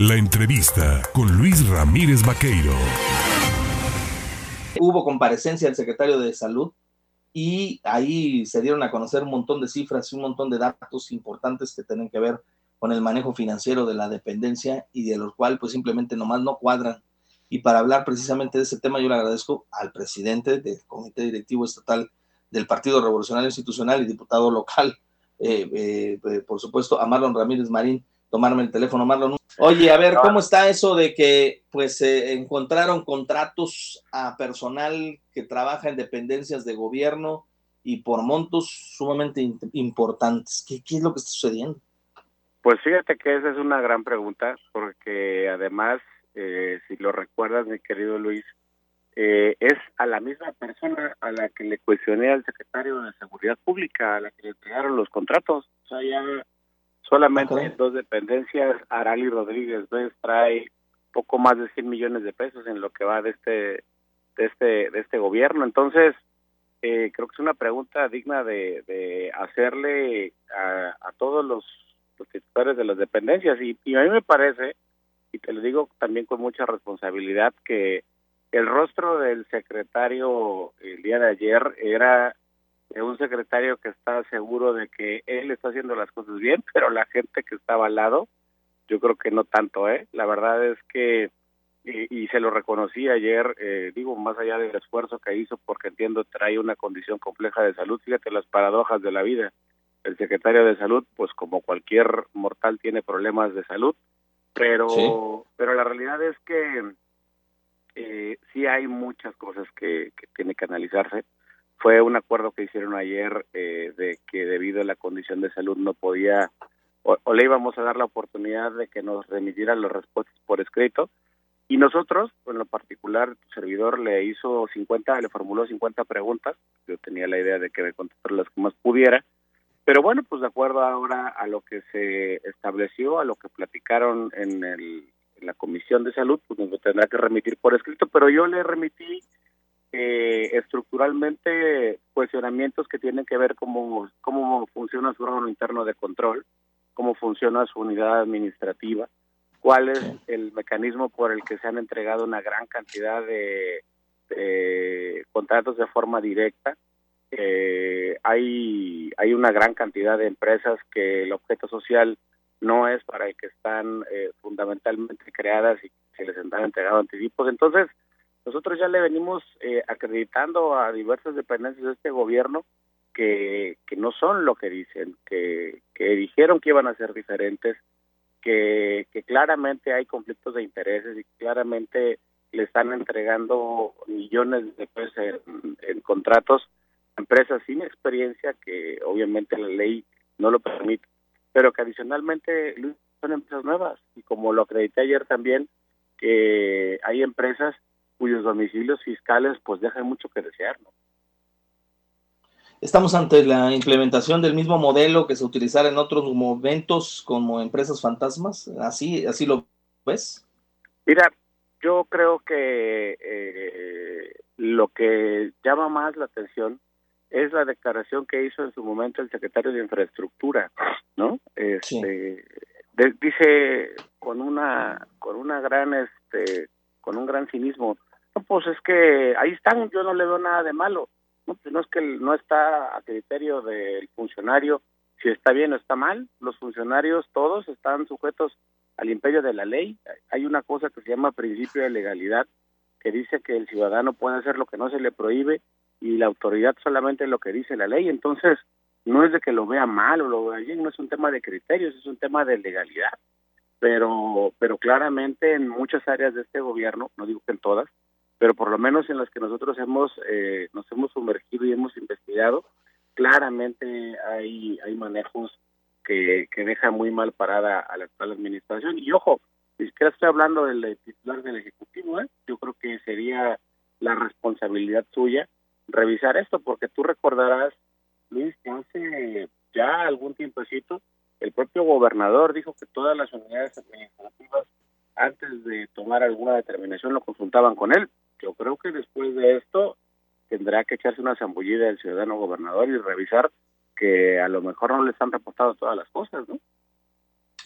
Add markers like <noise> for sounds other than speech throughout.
La entrevista con Luis Ramírez Vaqueiro. Hubo comparecencia del secretario de Salud y ahí se dieron a conocer un montón de cifras y un montón de datos importantes que tienen que ver con el manejo financiero de la dependencia y de los cuales pues simplemente nomás no cuadran. Y para hablar precisamente de ese tema yo le agradezco al presidente del Comité Directivo Estatal del Partido Revolucionario Institucional y diputado local, eh, eh, eh, por supuesto, a Marlon Ramírez Marín, tomarme el teléfono, Marlon. Oye, a ver, ¿cómo está eso de que pues encontraron contratos a personal que trabaja en dependencias de gobierno y por montos sumamente importantes? ¿Qué, ¿Qué es lo que está sucediendo? Pues fíjate que esa es una gran pregunta, porque además, si lo recuerdas, mi querido Luis, eh, es a la misma persona a la que le cuestioné al secretario de Seguridad Pública, a la que le entregaron los contratos. O sea, ya solamente dos dependencias, Arali Rodríguez trae poco más de 100 millones de pesos en lo que va de este de este de este gobierno. Entonces, eh, creo que es una pregunta digna de, de hacerle a, a todos los, los, titulares de las dependencias. Y, y a mí me parece, y te lo digo también con mucha responsabilidad, que el rostro del secretario el día de ayer era de un secretario que está seguro de que él está haciendo las cosas bien, <laughs> pero la gente que estaba al lado, yo creo que no tanto, ¿eh? La verdad es que, y, se lo reconocí ayer, eh, digo, más allá del esfuerzo que hizo, porque entiendo trae una condición compleja de salud, fíjate las paradojas de la vida. El secretario de salud, pues como cualquier mortal, tiene problemas de salud, pero, pero la realidad es que eh, sí hay muchas cosas que, que tiene que analizarse. Fue un acuerdo que hicieron ayer eh, de que debido a la condición de salud no podía o, le íbamos a dar la oportunidad de que nos remitieran las respuestas por escrito y nosotros, en lo particular, tu servidor le hizo 50, le formuló 50 preguntas. Yo tenía la idea de que me contestara las que más pudiera. Pero bueno, pues de acuerdo ahora a lo que se estableció, a lo que platicaron en el la Comisión de Salud, pues nos lo tendrá que remitir por escrito, pero yo le remití eh, estructuralmente cuestionamientos que tienen que ver cómo, cómo funciona su órgano interno de control, cómo funciona su unidad administrativa, cuál es el mecanismo por el que se han entregado una gran cantidad de, contratos de forma directa. Eh, hay, hay una gran cantidad de empresas que el objeto social no es para el que están eh, fundamentalmente creadas y se les han entregado anticipos. Entonces, nosotros ya le venimos eh, acreditando a diversas dependencias de este gobierno que, que no son lo que dicen, que, que dijeron que iban a ser diferentes, que, que claramente hay conflictos de intereses y claramente le están entregando millones de pesos en, contratos a empresas sin experiencia que obviamente la ley no lo permite. Pero que adicionalmente son empresas nuevas. Y como lo acredité ayer también que hay empresas cuyos domicilios fiscales pues dejan mucho que desear ¿no? Estamos ante la implementación del mismo modelo que se utilizara en otros momentos como empresas fantasmas, así así lo ves. Mira, yo creo que eh, lo que llama más la atención es la declaración que hizo en su momento el secretario de Infraestructura, ¿no? Este, dice con una con una gran este con un gran cinismo, pues es que ahí están, yo no le veo nada de malo. No, pues no es que no está a criterio del funcionario si está bien o está mal, los funcionarios todos están sujetos al imperio de la ley. Hay una cosa que se llama principio de legalidad que dice que el ciudadano puede hacer lo que no se le prohíbe y la autoridad solamente lo que dice la ley. Entonces, no es de que lo vea mal o lo vea bien, no es un tema de criterios, es un tema de legalidad. Pero, pero claramente en muchas áreas de este gobierno, no digo que en todas, pero por lo menos en las que nosotros hemos eh, nos hemos sumergido y hemos investigado, claramente hay hay manejos que, que dejan muy mal parada a la actual administración. Y ojo, ni siquiera estoy hablando del titular del Ejecutivo, ¿eh? yo creo que sería la responsabilidad suya revisar esto, porque tú recordarás, Luis, que hace ya algún tiempecito el propio gobernador dijo que todas las unidades administrativas antes de tomar alguna determinación lo consultaban con él. Yo creo que después de esto tendrá que echarse una zambullida del ciudadano gobernador y revisar que a lo mejor no le están reportando todas las cosas, ¿no?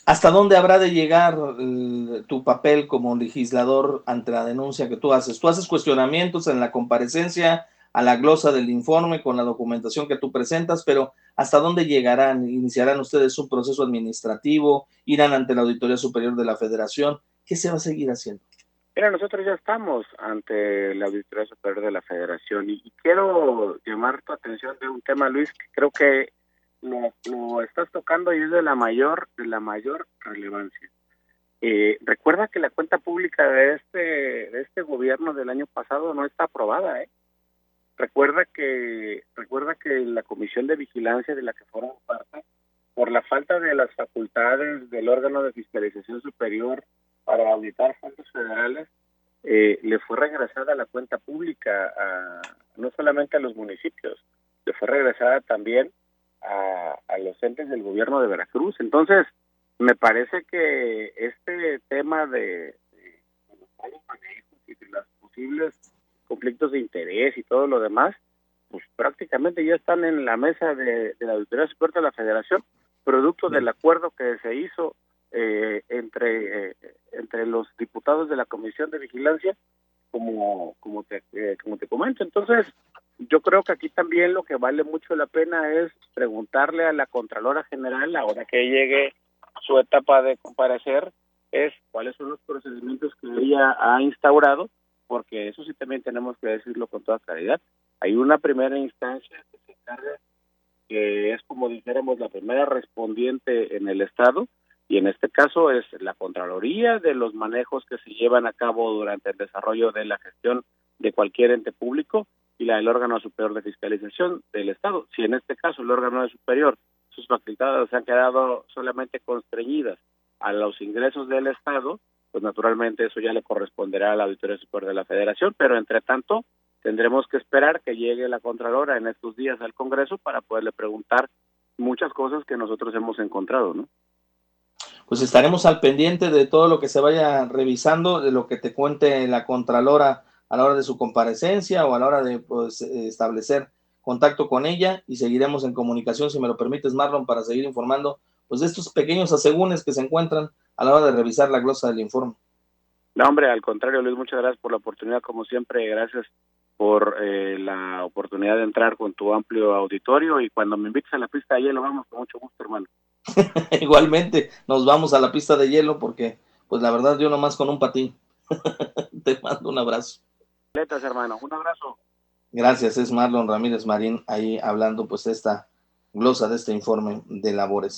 ¿Hasta dónde habrá de llegar eh, tu papel como legislador ante la denuncia que tú haces? Tú haces cuestionamientos en la comparecencia a la glosa del informe con la documentación que tú presentas, pero ¿hasta dónde llegarán? ¿Iniciarán ustedes un proceso administrativo? ¿Irán ante la Auditoría Superior de la Federación? ¿Qué se va a seguir haciendo? Mira, nosotros ya estamos ante la Auditoría Superior de la Federación y, quiero llamar tu atención de un tema, Luis, que creo que lo, estás tocando y es de la mayor, de la mayor relevancia. Eh, recuerda que la cuenta pública de este, de este gobierno del año pasado no está aprobada, ¿eh? Recuerda que, recuerda que la comisión de vigilancia de la que fueron parte, por la falta de las facultades del órgano de fiscalización superior para auditar fondos federales, eh, le fue regresada la cuenta pública a, no solamente a los municipios, le fue regresada también a, a los entes del gobierno de Veracruz. Entonces, me parece que este tema de, de, los manejos y de los posibles conflictos de interés y todo lo demás, pues prácticamente ya están en la mesa de, de la Auditoría Superior de la Federación, producto del acuerdo que se hizo eh, entre eh, entre los diputados de la Comisión de Vigilancia, como como te eh, como te comento. Entonces, yo creo que aquí también lo que vale mucho la pena es preguntarle a la Contralora General, ahora que llegue su etapa de comparecer, es cuáles son los procedimientos que ella ha instaurado, porque eso sí también tenemos que decirlo con toda claridad. Hay una primera instancia que se encarga, que es como dijéramos la primera respondiente en el Estado, y en este caso es la Contraloría de los manejos que se llevan a cabo durante el desarrollo de la gestión de cualquier ente público y la del órgano superior de fiscalización del Estado. Si en este caso el órgano superior, sus facultades se han quedado solamente constreñidas a los ingresos del Estado, pues naturalmente eso ya le corresponderá a la Auditoría Superior de la Federación, pero entre tanto tendremos que esperar que llegue la Contralora en estos días al Congreso para poderle preguntar muchas cosas que nosotros hemos encontrado, ¿no? Pues estaremos al pendiente de todo lo que se vaya revisando, de lo que te cuente la Contralora a la hora de su comparecencia o a la hora de pues, establecer contacto con ella y seguiremos en comunicación, si me lo permites, Marlon, para seguir informando pues, de estos pequeños asegúnes que se encuentran a la hora de revisar la glosa del informe. No, hombre, al contrario, Luis, muchas gracias por la oportunidad, como siempre, gracias por eh, la oportunidad de entrar con tu amplio auditorio y cuando me invites a la pista de hielo, vamos con mucho gusto, hermano. <laughs> Igualmente, nos vamos a la pista de hielo porque, pues la verdad, yo nomás con un patín. <laughs> Te mando un abrazo. Letas, hermano, un abrazo. Gracias, es Marlon Ramírez Marín ahí hablando pues esta glosa de este informe de labores.